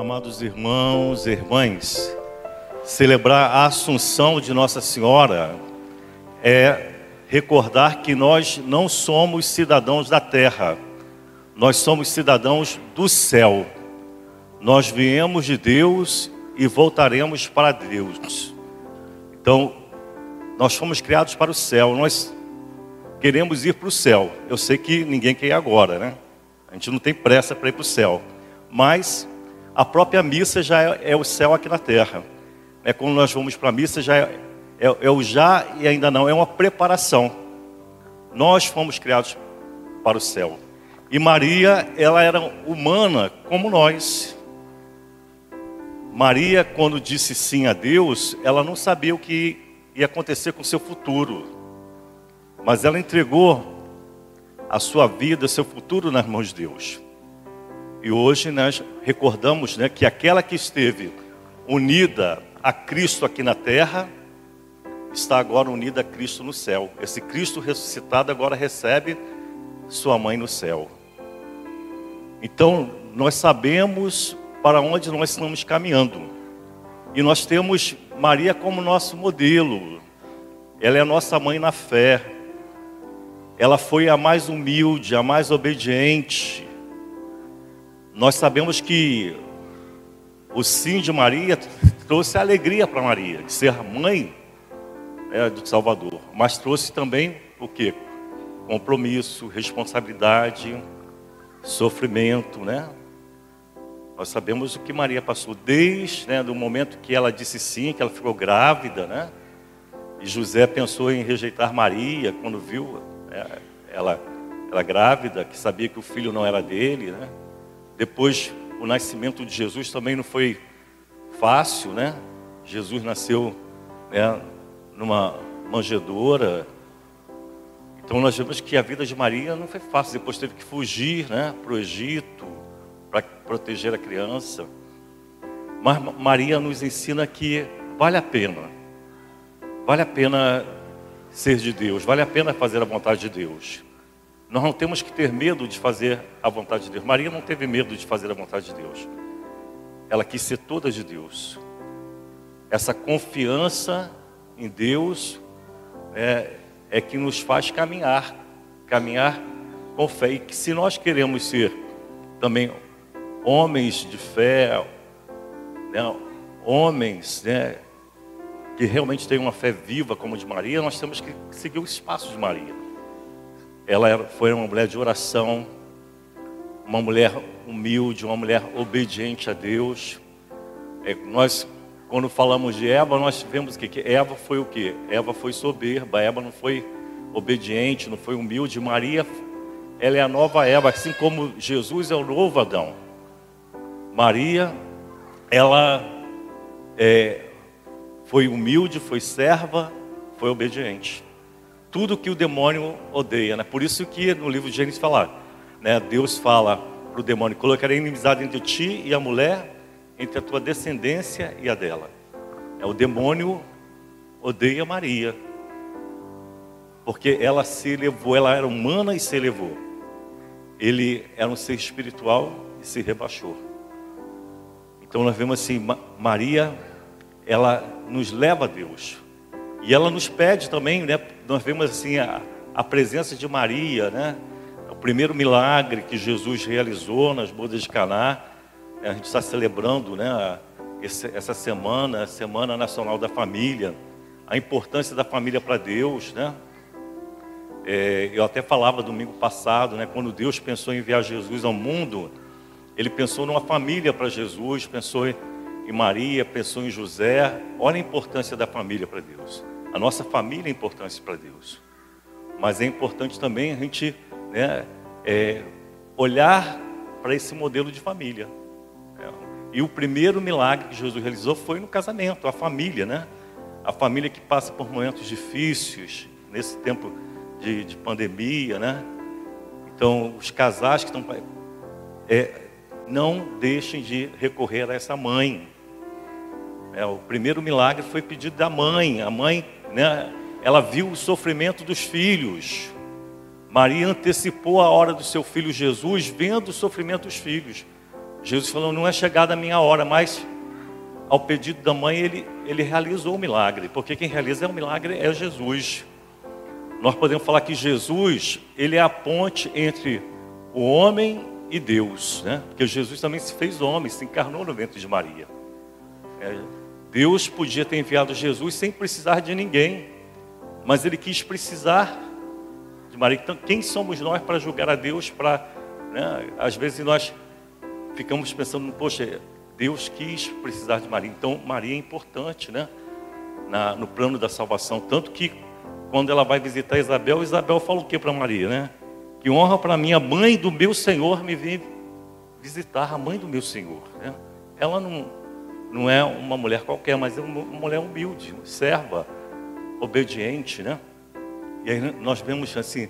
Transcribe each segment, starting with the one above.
Amados irmãos e irmãs, celebrar a Assunção de Nossa Senhora é recordar que nós não somos cidadãos da terra, nós somos cidadãos do céu. Nós viemos de Deus e voltaremos para Deus. Então, nós fomos criados para o céu, nós queremos ir para o céu. Eu sei que ninguém quer ir agora, né? A gente não tem pressa para ir para o céu, mas a própria missa já é, é, o céu aqui na terra. É quando nós vamos para a missa já é, é, é o já e ainda não, é uma preparação. Nós fomos criados para o céu. E Maria, ela era humana como nós. Maria, quando disse sim a Deus, ela não sabia o que ia acontecer com o seu futuro. Mas ela entregou a sua vida, seu futuro nas mãos de Deus. E hoje nós recordamos né, que aquela que esteve unida a Cristo aqui na terra, está agora unida a Cristo no céu. Esse Cristo ressuscitado agora recebe sua mãe no céu. Então, nós sabemos para onde nós estamos caminhando. E nós temos Maria como nosso modelo. Ela é a nossa mãe na fé. Ela foi a mais humilde, a mais obediente. Nós sabemos que o sim de Maria trouxe alegria para Maria, de ser mãe né, do Salvador, mas trouxe também o que? Compromisso, responsabilidade, sofrimento, né? Nós sabemos o que Maria passou desde né, do momento que ela disse sim, que ela ficou grávida, né? E José pensou em rejeitar Maria quando viu né, ela, ela grávida, que sabia que o filho não era dele, né? Depois, o nascimento de Jesus também não foi fácil, né? Jesus nasceu né, numa manjedoura. Então nós vemos que a vida de Maria não foi fácil. Depois teve que fugir né, para o Egito para proteger a criança. Mas Maria nos ensina que vale a pena. Vale a pena ser de Deus, vale a pena fazer a vontade de Deus. Nós não temos que ter medo de fazer a vontade de Deus. Maria não teve medo de fazer a vontade de Deus. Ela quis ser toda de Deus. Essa confiança em Deus é, é que nos faz caminhar, caminhar com fé. E que se nós queremos ser também homens de fé, né, homens né, que realmente têm uma fé viva como a de Maria, nós temos que seguir o espaço de Maria. Ela foi uma mulher de oração, uma mulher humilde, uma mulher obediente a Deus. É, nós, quando falamos de Eva, nós vemos que, que Eva foi o que? Eva foi soberba, Eva não foi obediente, não foi humilde. Maria, ela é a nova Eva, assim como Jesus é o novo Adão. Maria, ela é, foi humilde, foi serva, foi obediente tudo que o demônio odeia. Né? Por isso que no livro de Gênesis fala, né? Deus fala para o demônio, colocarei inimizade entre ti e a mulher, entre a tua descendência e a dela. É, o demônio odeia Maria, porque ela se elevou, ela era humana e se elevou. Ele era um ser espiritual e se rebaixou. Então nós vemos assim, Maria, ela nos leva a Deus. E ela nos pede também, né? Nós vemos assim a, a presença de Maria, né? O primeiro milagre que Jesus realizou nas bodas de Caná. A gente está celebrando, né? Essa semana, a Semana Nacional da Família, a importância da família para Deus, né? É, eu até falava domingo passado, né? Quando Deus pensou em enviar Jesus ao mundo, Ele pensou numa família para Jesus, pensou em em Maria, pensou em José. Olha a importância da família para Deus. A nossa família é importante para Deus. Mas é importante também a gente né, é, olhar para esse modelo de família. É, e o primeiro milagre que Jesus realizou foi no casamento, a família, né? A família que passa por momentos difíceis nesse tempo de, de pandemia, né? Então, os casais que estão. É, não deixem de recorrer a essa mãe. É, o primeiro milagre foi pedido da mãe. A mãe, né, ela viu o sofrimento dos filhos. Maria antecipou a hora do seu filho Jesus, vendo o sofrimento dos filhos. Jesus falou: Não é chegada a minha hora, mas ao pedido da mãe, ele, ele realizou o milagre, porque quem realiza o milagre é Jesus. Nós podemos falar que Jesus, ele é a ponte entre o homem e Deus, né? Porque Jesus também se fez homem, se encarnou no ventre de Maria. É, Deus podia ter enviado Jesus sem precisar de ninguém, mas ele quis precisar de Maria. Então, quem somos nós para julgar a Deus? Para, né? Às vezes nós ficamos pensando, poxa, Deus quis precisar de Maria. Então, Maria é importante, né? Na, no plano da salvação. Tanto que, quando ela vai visitar Isabel, Isabel fala o que para Maria, né? Que honra para mim, a mãe do meu Senhor me vem visitar, a mãe do meu Senhor. Né? Ela não, não é uma mulher qualquer, mas é uma mulher humilde, serva, obediente, né? E aí nós vemos assim,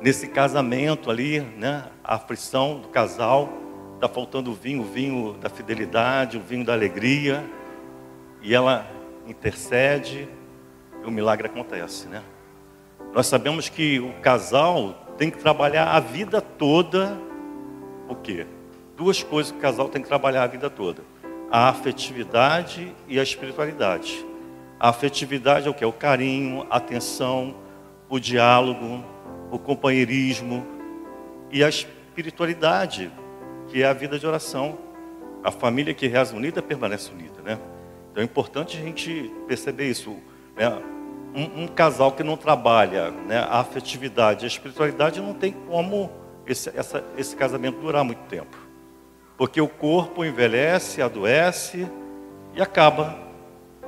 nesse casamento ali, né? A aflição do casal está faltando o vinho, o vinho da fidelidade, o vinho da alegria, e ela intercede e o milagre acontece, né? Nós sabemos que o casal tem que trabalhar a vida toda o quê? Duas coisas que o casal tem que trabalhar a vida toda: a afetividade e a espiritualidade. A afetividade é o que? O carinho, a atenção, o diálogo, o companheirismo e a espiritualidade, que é a vida de oração. A família que reza unida permanece unida, né? Então é importante a gente perceber isso. Né? Um, um, casal que não trabalha né, a afetividade, a espiritualidade, não tem como esse, essa, esse casamento durar muito tempo. Porque o corpo envelhece, adoece e acaba.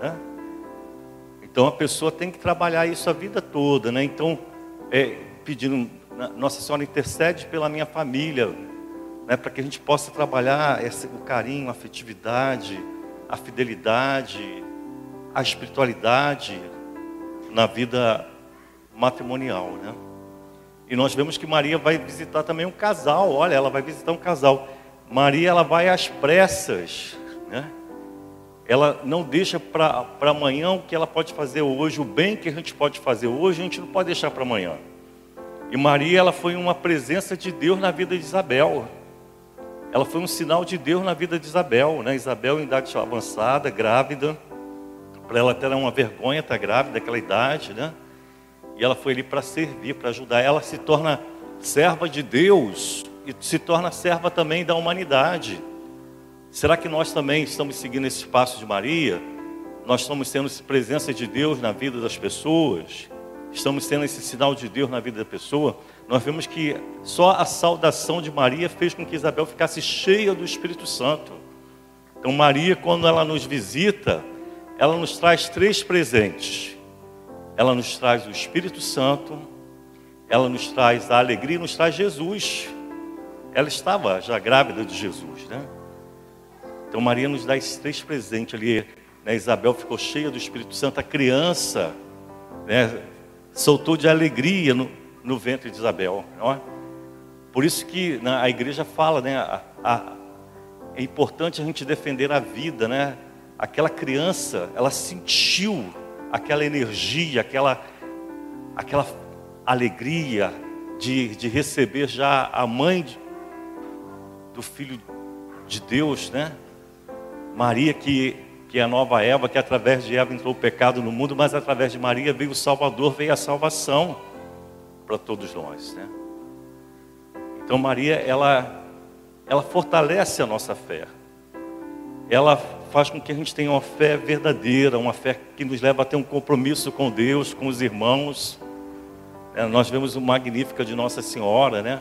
Né? Então a pessoa tem que trabalhar isso a vida toda. Né? Então, é, pedindo, Nossa Senhora intercede pela minha família, né, para que a gente possa trabalhar esse, o carinho, a afetividade, a fidelidade, a espiritualidade na vida matrimonial, né? E nós vemos que Maria vai visitar também um casal. Olha, ela vai visitar um casal. Maria, ela vai às pressas, né? Ela não deixa para amanhã o que ela pode fazer hoje, o bem que a gente pode fazer hoje, a gente não pode deixar para amanhã. E Maria, ela foi uma presença de Deus na vida de Isabel ela foi um sinal de Deus na vida de Isabel, né? Isabel em idade avançada, grávida, para ela até era uma vergonha estar grávida naquela idade, né? E ela foi ali para servir, para ajudar. Ela se torna serva de Deus e se torna serva também da humanidade. Será que nós também estamos seguindo esse passo de Maria? Nós estamos sendo presença de Deus na vida das pessoas? Estamos sendo esse sinal de Deus na vida da pessoa? nós vemos que só a saudação de Maria fez com que Isabel ficasse cheia do Espírito Santo. Então, Maria, quando ela nos visita, ela nos traz três presentes. Ela nos traz o Espírito Santo, ela nos traz a alegria e nos traz Jesus. Ela estava já grávida de Jesus, né? Então, Maria nos dá esses três presentes ali. Né? Isabel ficou cheia do Espírito Santo, a criança né? soltou de alegria no, no ventre de Isabel. Não é? Por isso que né, a igreja fala, né, a, a, é importante a gente defender a vida, né? Aquela criança, ela sentiu aquela energia, aquela, aquela alegria de, de receber já a mãe do Filho de Deus, né? Maria que, que é a nova Eva, que através de Eva entrou o pecado no mundo, mas através de Maria veio o Salvador, veio a salvação para todos nós, né? Então Maria, ela, ela fortalece a nossa fé. Ela faz com que a gente tenha uma fé verdadeira, uma fé que nos leva a ter um compromisso com Deus, com os irmãos. É, nós vemos o Magnífica de Nossa Senhora, né?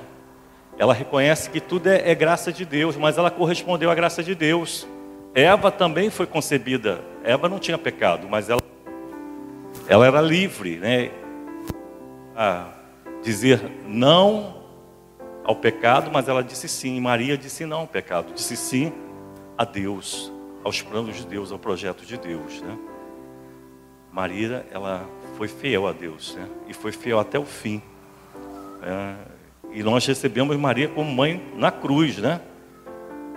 Ela reconhece que tudo é, é graça de Deus, mas ela correspondeu à graça de Deus. Eva também foi concebida. Eva não tinha pecado, mas ela, ela era livre, né? Ah, dizer não ao pecado, mas ela disse sim. Maria disse não ao pecado, disse sim a Deus, aos planos de Deus, ao projeto de Deus, né? Maria, ela foi fiel a Deus, né? E foi fiel até o fim. É, e nós recebemos Maria como mãe na cruz, né?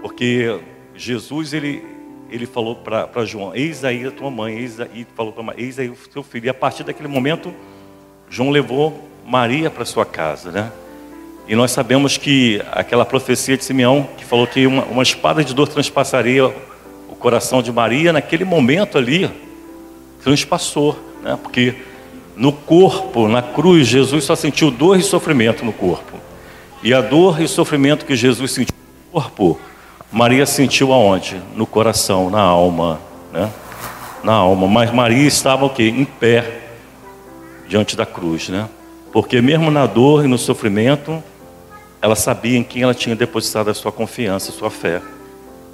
Porque Jesus, ele, ele falou para João: Eis aí a tua mãe, eis aí, falou para eis aí o teu filho. E a partir daquele momento, João levou Maria para sua casa, né? E nós sabemos que aquela profecia de Simeão, que falou que uma, uma espada de dor transpassaria o coração de Maria, naquele momento ali, transpassou, né? porque no corpo, na cruz, Jesus só sentiu dor e sofrimento no corpo. E a dor e o sofrimento que Jesus sentiu no corpo, Maria sentiu aonde? No coração, na alma, né? Na alma. Mas Maria estava o quê? Em pé diante da cruz, né? Porque mesmo na dor e no sofrimento, ela sabia em quem ela tinha depositado a sua confiança, a sua fé.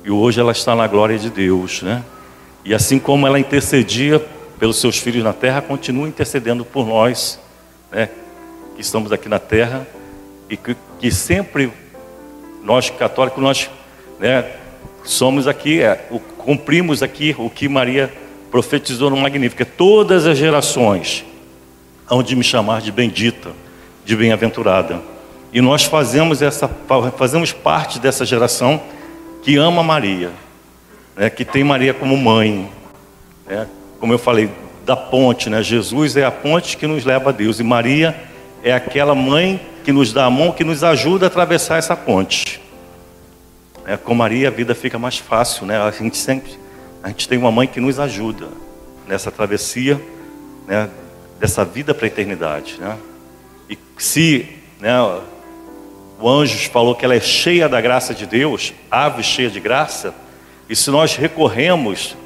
E hoje ela está na glória de Deus, né? E assim como ela intercedia pelos seus filhos na terra, continua intercedendo por nós, né? Que estamos aqui na terra e que, que sempre nós católicos nós, né? Somos aqui, é, cumprimos aqui o que Maria profetizou no Magnífico. Todas as gerações hão de me chamar de bendita, de bem-aventurada. E nós fazemos, essa, fazemos parte dessa geração que ama Maria, né, que tem Maria como mãe. Né, como eu falei, da ponte, né, Jesus é a ponte que nos leva a Deus, e Maria é aquela mãe que nos dá a mão, que nos ajuda a atravessar essa ponte. É, com Maria a vida fica mais fácil, né? A gente sempre, a gente tem uma mãe que nos ajuda nessa travessia, né, dessa vida para a eternidade, né? E se, né, o anjo falou que ela é cheia da graça de Deus, ave cheia de graça, e se nós recorremos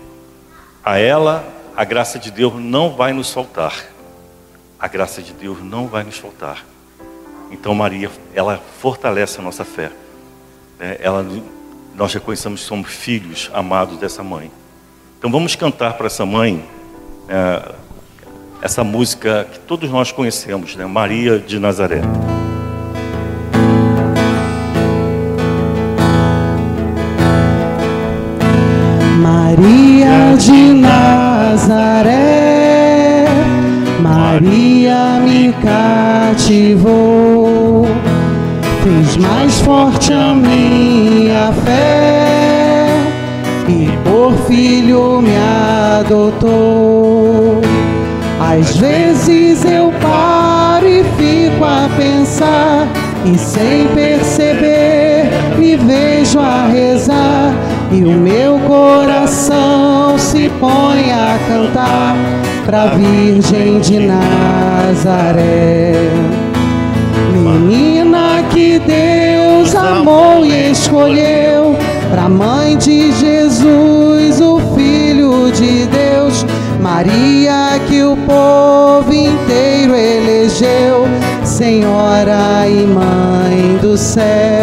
a ela, a graça de Deus não vai nos faltar. A graça de Deus não vai nos faltar. Então Maria, ela fortalece a nossa fé. Né? Ela, nós reconhecemos que somos filhos amados dessa mãe. Então vamos cantar para essa mãe é, essa música que todos nós conhecemos, né? Maria de Nazaré. Maria de Nazaré, cativou, fez mais forte a minha fé. E por filho me adotou. Às vezes eu paro e fico a pensar. E sem perceber me vejo a rezar. E o meu coração se põe a cantar pra Virgem de Nazaré. Menina que Deus amou e escolheu pra mãe de Jesus, o Filho de Deus. Maria que o povo inteiro elegeu, Senhora e Mãe do céu.